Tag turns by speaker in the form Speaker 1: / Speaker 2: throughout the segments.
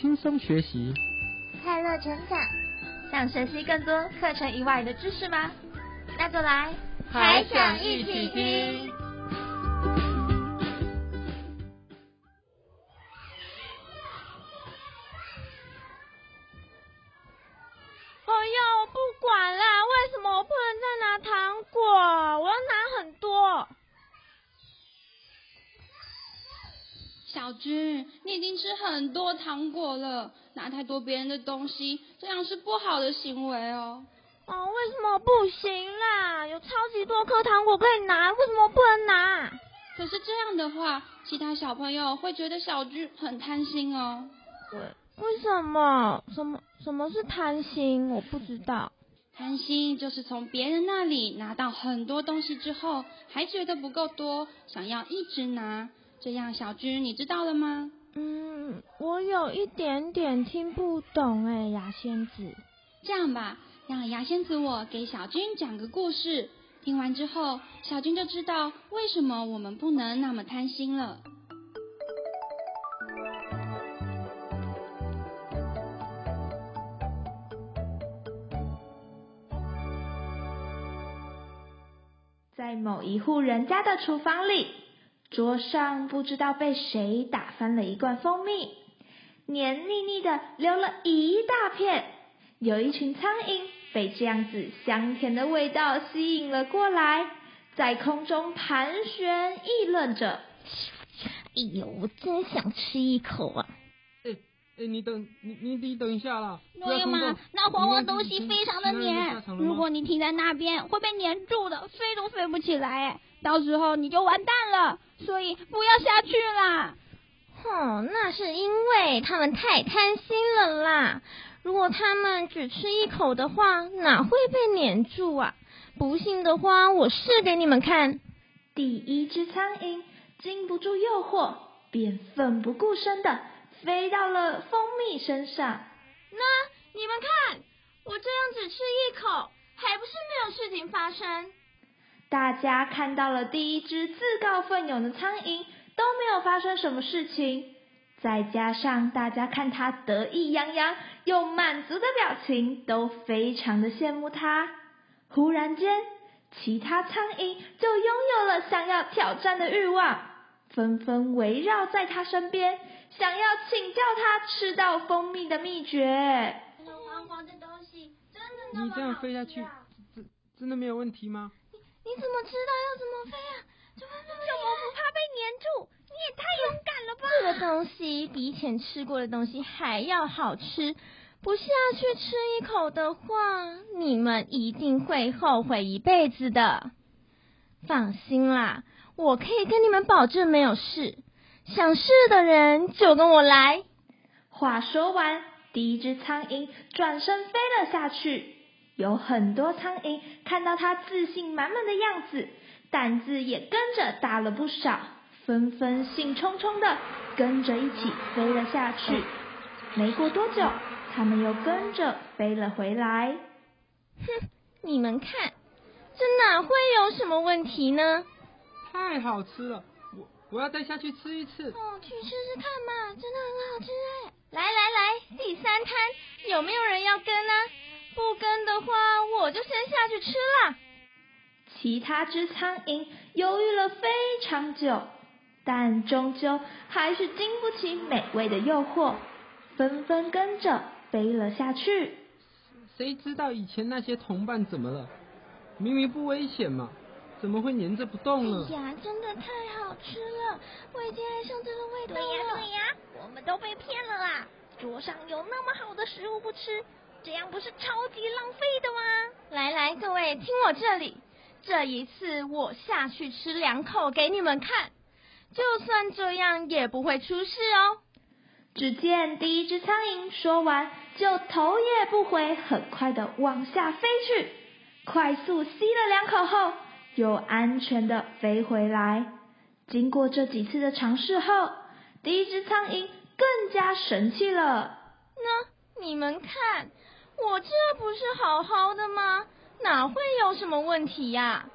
Speaker 1: 轻松学习，
Speaker 2: 快乐成长。想学习更多课程以外的知识吗？那就来
Speaker 3: 还想一起听。
Speaker 4: 你已经吃很多糖果了，拿太多别人的东西，这样是不好的行为哦。
Speaker 5: 哦，为什么不行啦？有超级多颗糖果可以拿，为什么不能拿？
Speaker 4: 可是这样的话，其他小朋友会觉得小军很贪心哦。
Speaker 5: 为为什么？什么什么是贪心？我不知道。
Speaker 4: 贪心就是从别人那里拿到很多东西之后，还觉得不够多，想要一直拿。这样，小军，你知道了吗？
Speaker 5: 嗯，我有一点点听不懂哎，牙仙子。
Speaker 4: 这样吧，让牙仙子我给小军讲个故事，听完之后，小军就知道为什么我们不能那么贪心了。
Speaker 6: 在某一户人家的厨房里。桌上不知道被谁打翻了一罐蜂蜜，黏腻腻的流了一大片。有一群苍蝇被这样子香甜的味道吸引了过来，在空中盘旋，议论着：“
Speaker 5: 哎呦，我真想吃一口啊！”
Speaker 1: 哎哎，你等你你你等一下啦！
Speaker 7: 诺亚妈，那黄黄东西非常的黏，如果你停在那边会被黏住的，飞都飞不起来，到时候你就完蛋了。所以不要下去啦！
Speaker 5: 哼，那是因为他们太贪心了啦。如果他们只吃一口的话，哪会被黏住啊？不信的话，我试给你们看。
Speaker 6: 第一只苍蝇经不住诱惑，便奋不顾身的飞到了蜂蜜身上。
Speaker 5: 那你们看，我这样只吃一口，还不是没有事情发生？
Speaker 6: 大家看到了第一只自告奋勇的苍蝇，都没有发生什么事情。再加上大家看它得意洋洋又满足的表情，都非常的羡慕它。忽然间，其他苍蝇就拥有了想要挑战的欲望，纷纷围绕在它身边，想要请教它吃到蜂蜜的秘诀。
Speaker 5: 黄黄的东西真
Speaker 1: 的你这样飞下去，真真的没有问题吗？
Speaker 5: 你怎么知道要怎么飞啊？怎么怎么
Speaker 7: 不怕被粘住？你也太勇敢了吧！
Speaker 5: 这个东西比以前吃过的东西还要好吃，不下去吃一口的话，你们一定会后悔一辈子的。放心啦，我可以跟你们保证没有事。想试的人就跟我来。
Speaker 6: 话说完，第一只苍蝇转身飞了下去。有很多苍蝇看到它自信满满的样子，胆子也跟着大了不少，纷纷兴冲冲的跟着一起飞了下去。没过多久，他们又跟着飞了回来。
Speaker 5: 哼，你们看，这哪会有什么问题呢？
Speaker 1: 太好吃了，我我要再下去吃一次。
Speaker 5: 哦，去试试看嘛，真的很好吃哎！来来来，第三摊有没有人要跟呢？不跟的话，我就先下去吃了。
Speaker 6: 其他只苍蝇犹豫了非常久，但终究还是经不起美味的诱惑，纷纷跟着飞了下去。
Speaker 1: 谁知道以前那些同伴怎么了？明明不危险嘛，怎么会粘着不动呢？
Speaker 5: 哎呀，真的太好吃了，我已经爱上这个味道了。
Speaker 7: 对呀对呀，我们都被骗了啦！桌上有那么好的食物不吃。这样不是超级浪费的吗？
Speaker 5: 来来，各位听我这里，这一次我下去吃两口给你们看，就算这样也不会出事哦。
Speaker 6: 只见第一只苍蝇说完，就头也不回，很快的往下飞去，快速吸了两口后，又安全的飞回来。经过这几次的尝试后，第一只苍蝇更加神气了。
Speaker 5: 那你们看。我这不是好好的吗？哪会有什么问题呀？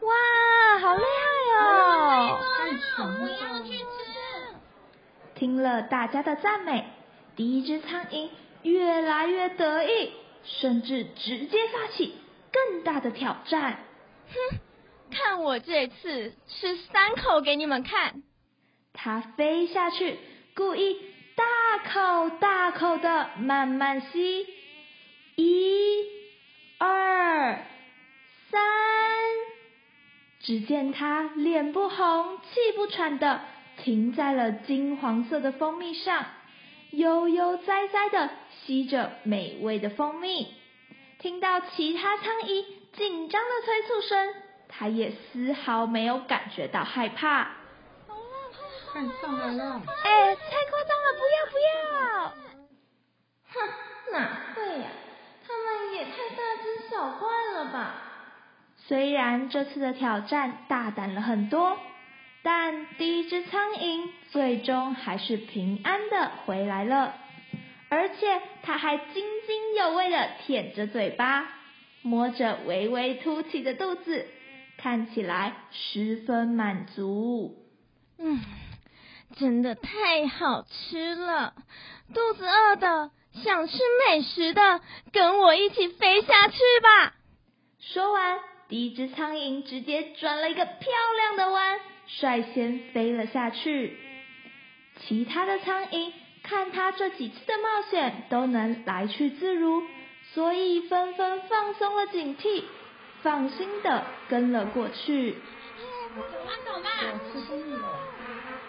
Speaker 5: 哇，好厉害
Speaker 1: 哦！太强了！
Speaker 6: 听了大家的赞美，第一只苍蝇越来越得意，甚至直接发起更大的挑战。
Speaker 5: 哼，看我这次吃三口给你们看！
Speaker 6: 它飞下去，故意大口大口的慢慢吸，一、二、三。只见它脸不红、气不喘的停在了金黄色的蜂蜜上。悠悠哉哉的吸着美味的蜂蜜，听到其他苍蝇紧张的催促声，它也丝毫没有感觉到害怕。
Speaker 1: 看上来了！
Speaker 5: 哎，太夸张了，不要不要！
Speaker 6: 哼，哪会呀？他们也太大惊小怪了吧？虽然这次的挑战大胆了很多。但第一只苍蝇最终还是平安的回来了，而且它还津津有味的舔着嘴巴，摸着微微凸起的肚子，看起来十分满足。
Speaker 5: 嗯，真的太好吃了，肚子饿的想吃美食的，跟我一起飞下去吧。
Speaker 6: 说完，第一只苍蝇直接转了一个漂亮的弯。率先飞了下去，其他的苍蝇看它这几次的冒险都能来去自如，所以纷纷放松了警惕，放心的跟了过去。
Speaker 7: 走吧走吧。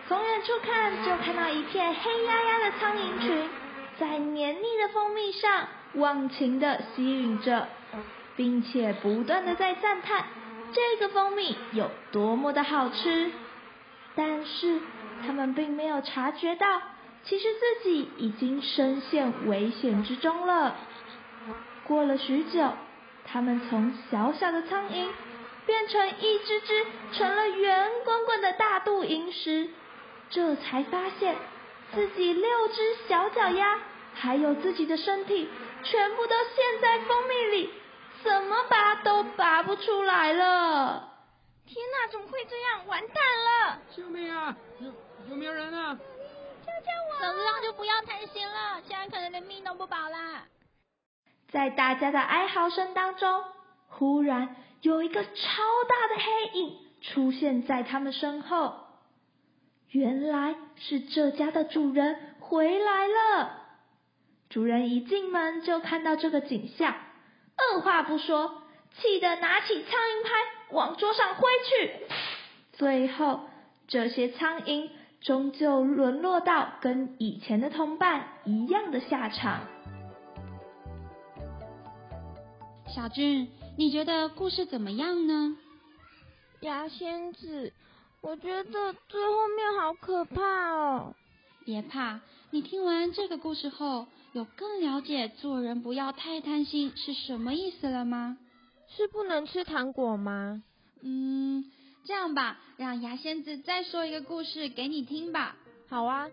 Speaker 6: 从远处看，就看到一片黑压压的苍蝇群，在黏腻的蜂蜜上忘情的吸吮着，并且不断的在赞叹。这个蜂蜜有多么的好吃，但是他们并没有察觉到，其实自己已经深陷危险之中了。过了许久，他们从小小的苍蝇变成一只只成了圆滚滚的大肚蝇时，这才发现自己六只小脚丫还有自己的身体全部都陷在蜂蜜里。怎么拔都拔不出来了！
Speaker 5: 天哪，怎么会这样？完蛋了！
Speaker 1: 救命啊！有有没有人啊？
Speaker 7: 救救我！早知道就不要贪心了，现在可能连命都不保啦。
Speaker 6: 在大家的哀嚎声当中，忽然有一个超大的黑影出现在他们身后。原来是这家的主人回来了。主人一进门就看到这个景象。二话不说，气得拿起苍蝇拍往桌上挥去。最后，这些苍蝇终究沦落到跟以前的同伴一样的下场。
Speaker 4: 小俊，你觉得故事怎么样呢？
Speaker 5: 牙仙子，我觉得最后面好可怕哦。
Speaker 4: 别怕，你听完这个故事后。有更了解做人不要太贪心是什么意思了吗？
Speaker 5: 是不能吃糖果吗？
Speaker 4: 嗯，这样吧，让牙仙子再说一个故事给你听吧。
Speaker 5: 好啊。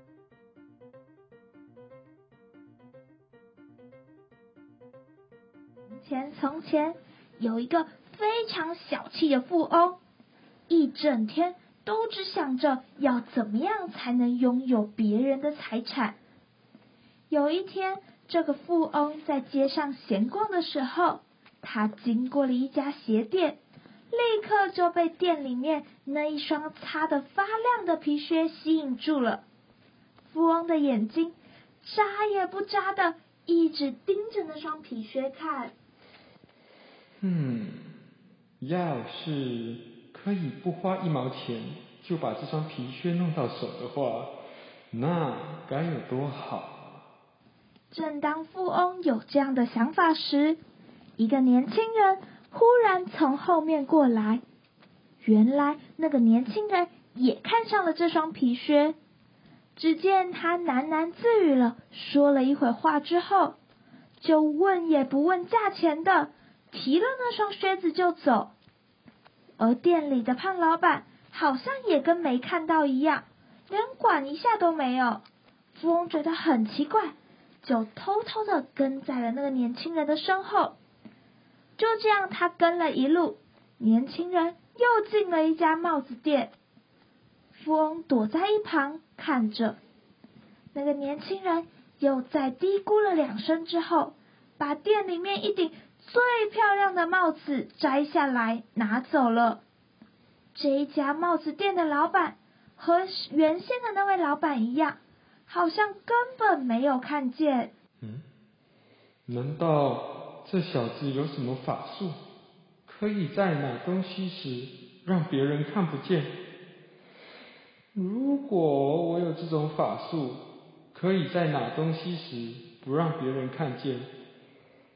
Speaker 6: 从前，从前有一个非常小气的富翁，一整天都只想着要怎么样才能拥有别人的财产。有一天，这个富翁在街上闲逛的时候，他经过了一家鞋店，立刻就被店里面那一双擦得发亮的皮靴吸引住了。富翁的眼睛眨也不眨的，一直盯着那双皮靴看。
Speaker 1: 嗯，要是可以不花一毛钱就把这双皮靴弄到手的话，那该有多好！
Speaker 6: 正当富翁有这样的想法时，一个年轻人忽然从后面过来。原来那个年轻人也看上了这双皮靴。只见他喃喃自语了，说了一会话之后，就问也不问价钱的提了那双靴子就走。而店里的胖老板好像也跟没看到一样，连管一下都没有。富翁觉得很奇怪。就偷偷的跟在了那个年轻人的身后，就这样，他跟了一路，年轻人又进了一家帽子店，富翁躲在一旁看着，那个年轻人又再嘀咕了两声之后，把店里面一顶最漂亮的帽子摘下来拿走了。这一家帽子店的老板和原先的那位老板一样，好像根本没有看见。
Speaker 1: 嗯，难道这小子有什么法术，可以在拿东西时让别人看不见？如果我有这种法术，可以在拿东西时不让别人看见，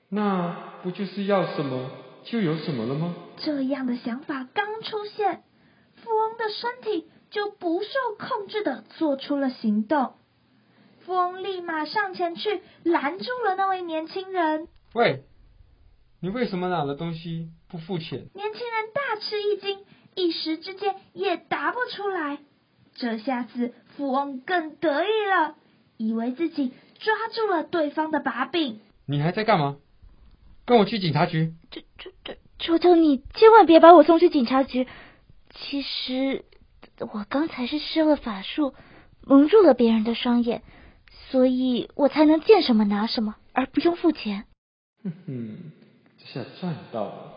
Speaker 1: 那不就是要什么就有什么了吗？
Speaker 6: 这样的想法刚出现。富翁的身体就不受控制的做出了行动，富翁立马上前去拦住了那位年轻人。
Speaker 1: 喂，你为什么拿了东西不付钱？
Speaker 6: 年轻人大吃一惊，一时之间也答不出来。这下子富翁更得意了，以为自己抓住了对方的把柄。
Speaker 1: 你还在干嘛？跟我去警察局！
Speaker 5: 求求求求求你，千万别把我送去警察局！其实我刚才是施了法术，蒙住了别人的双眼，所以我才能见什么拿什么，而不用付钱。
Speaker 1: 哼哼，这下赚到了。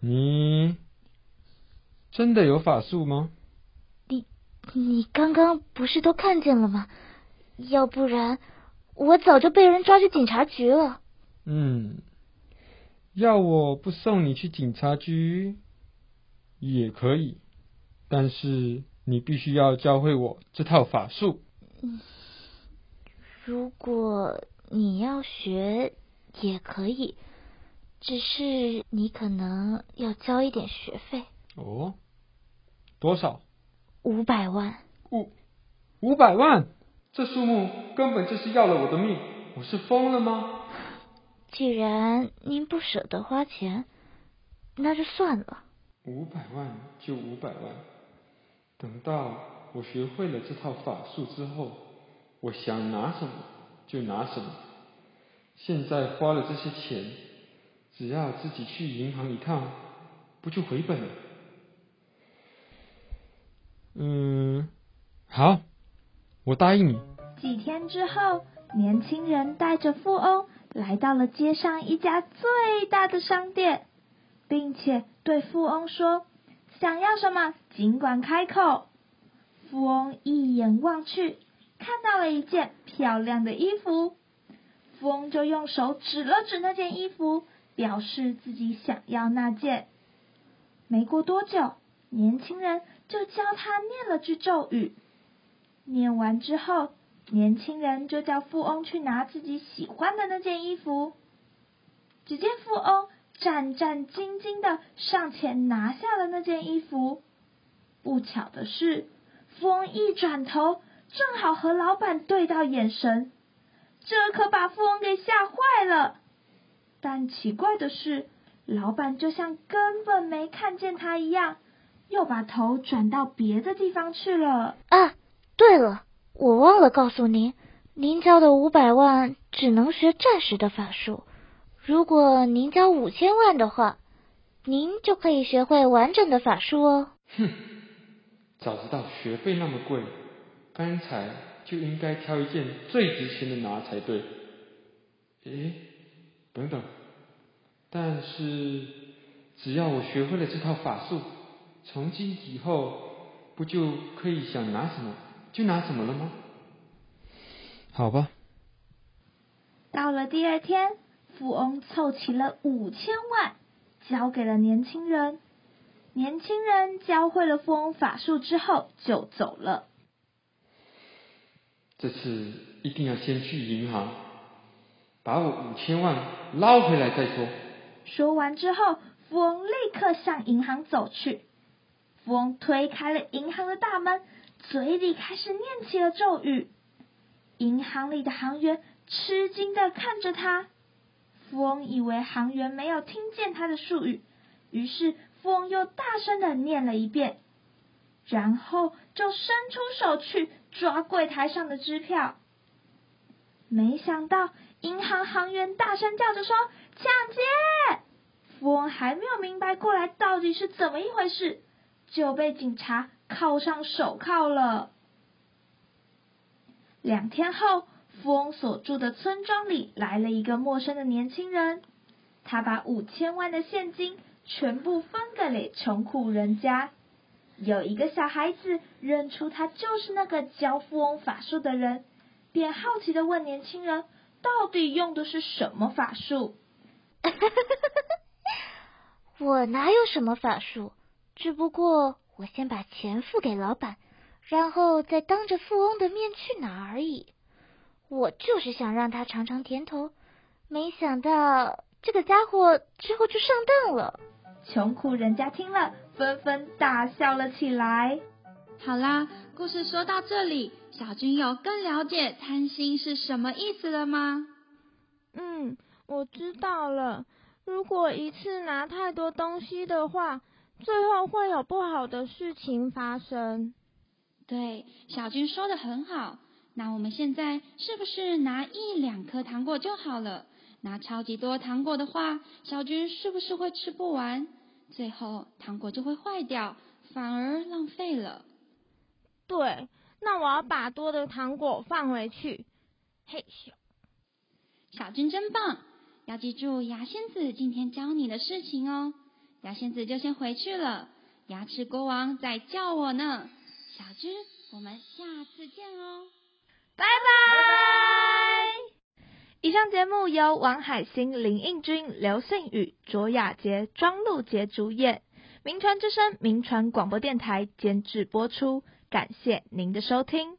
Speaker 1: 你真的有法术吗？
Speaker 5: 你你刚刚不是都看见了吗？要不然我早就被人抓去警察局了。
Speaker 1: 嗯，要我不送你去警察局？也可以，但是你必须要教会我这套法术。
Speaker 5: 嗯，如果你要学也可以，只是你可能要交一点学费。
Speaker 1: 哦，多少？
Speaker 5: 五百万。
Speaker 1: 五五百万？这数目根本就是要了我的命！我是疯了吗？
Speaker 5: 既然您不舍得花钱，那就算了。
Speaker 1: 五百万就五百万，等到我学会了这套法术之后，我想拿什么就拿什么。现在花了这些钱，只要自己去银行一趟，不就回本了？嗯，好，我答应你。
Speaker 6: 几天之后，年轻人带着富翁来到了街上一家最大的商店。并且对富翁说：“想要什么，尽管开口。”富翁一眼望去，看到了一件漂亮的衣服，富翁就用手指了指那件衣服，表示自己想要那件。没过多久，年轻人就教他念了句咒语。念完之后，年轻人就叫富翁去拿自己喜欢的那件衣服。只见富翁。战战兢兢的上前拿下了那件衣服。不巧的是，富翁一转头，正好和老板对到眼神，这可把富翁给吓坏了。但奇怪的是，老板就像根本没看见他一样，又把头转到别的地方去了。
Speaker 5: 啊，对了，我忘了告诉您，您交的五百万只能学暂时的法术。如果您交五千万的话，您就可以学会完整的法术哦。
Speaker 1: 哼，早知道学费那么贵，刚才就应该挑一件最值钱的拿才对。诶，等等，但是只要我学会了这套法术，从今以后不就可以想拿什么就拿什么了吗？好吧。
Speaker 6: 到了第二天。富翁凑齐了五千万，交给了年轻人。年轻人教会了富翁法术之后，就走了。
Speaker 1: 这次一定要先去银行，把我五千万捞回来再说。
Speaker 6: 说完之后，富翁立刻向银行走去。富翁推开了银行的大门，嘴里开始念起了咒语。银行里的行员吃惊的看着他。富翁以为行员没有听见他的术语，于是富翁又大声的念了一遍，然后就伸出手去抓柜台上的支票。没想到银行行员大声叫着说：“抢劫！”富翁还没有明白过来到底是怎么一回事，就被警察铐上手铐了。两天后，富翁所住的村庄里来了一个陌生的年轻人，他把五千万的现金全部分给了穷苦人家。有一个小孩子认出他就是那个教富翁法术的人，便好奇的问年轻人：“到底用的是什么法术？”
Speaker 8: 我哪有什么法术？只不过我先把钱付给老板，然后再当着富翁的面去拿而已。我就是想让他尝尝甜头，没想到这个家伙之后就上当了。
Speaker 6: 穷苦人家听了，纷纷大笑了起来。
Speaker 4: 好啦，故事说到这里，小军有更了解贪心是什么意思了吗？
Speaker 5: 嗯，我知道了。如果一次拿太多东西的话，最后会有不好的事情发生。
Speaker 4: 对，小军说的很好。那我们现在是不是拿一两颗糖果就好了？拿超级多糖果的话，小军是不是会吃不完？最后糖果就会坏掉，反而浪费了。
Speaker 5: 对，那我要把多的糖果放回去。嘿咻，
Speaker 4: 小军真棒！要记住牙仙子今天教你的事情哦。牙仙子就先回去了，牙齿国王在叫我呢。小军，我们下次见哦，
Speaker 6: 拜拜。以上节目由王海星、林应君、刘信宇、卓雅杰、庄露杰主演，名传之声名传广播电台监制播出，感谢您的收听。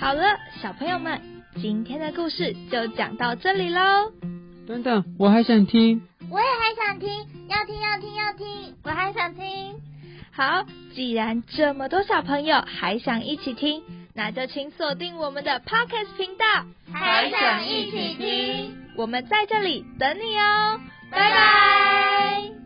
Speaker 6: 好了，小朋友们，今天的故事就讲到这里喽。
Speaker 1: 等等，我还想听。
Speaker 8: 我也还想听，要听要听要听，
Speaker 5: 我还想听。
Speaker 6: 好，既然这么多小朋友还想一起听。那就请锁定我们的 Podcast 频道，
Speaker 3: 还想一起听？
Speaker 6: 我们在这里等你哦，拜拜。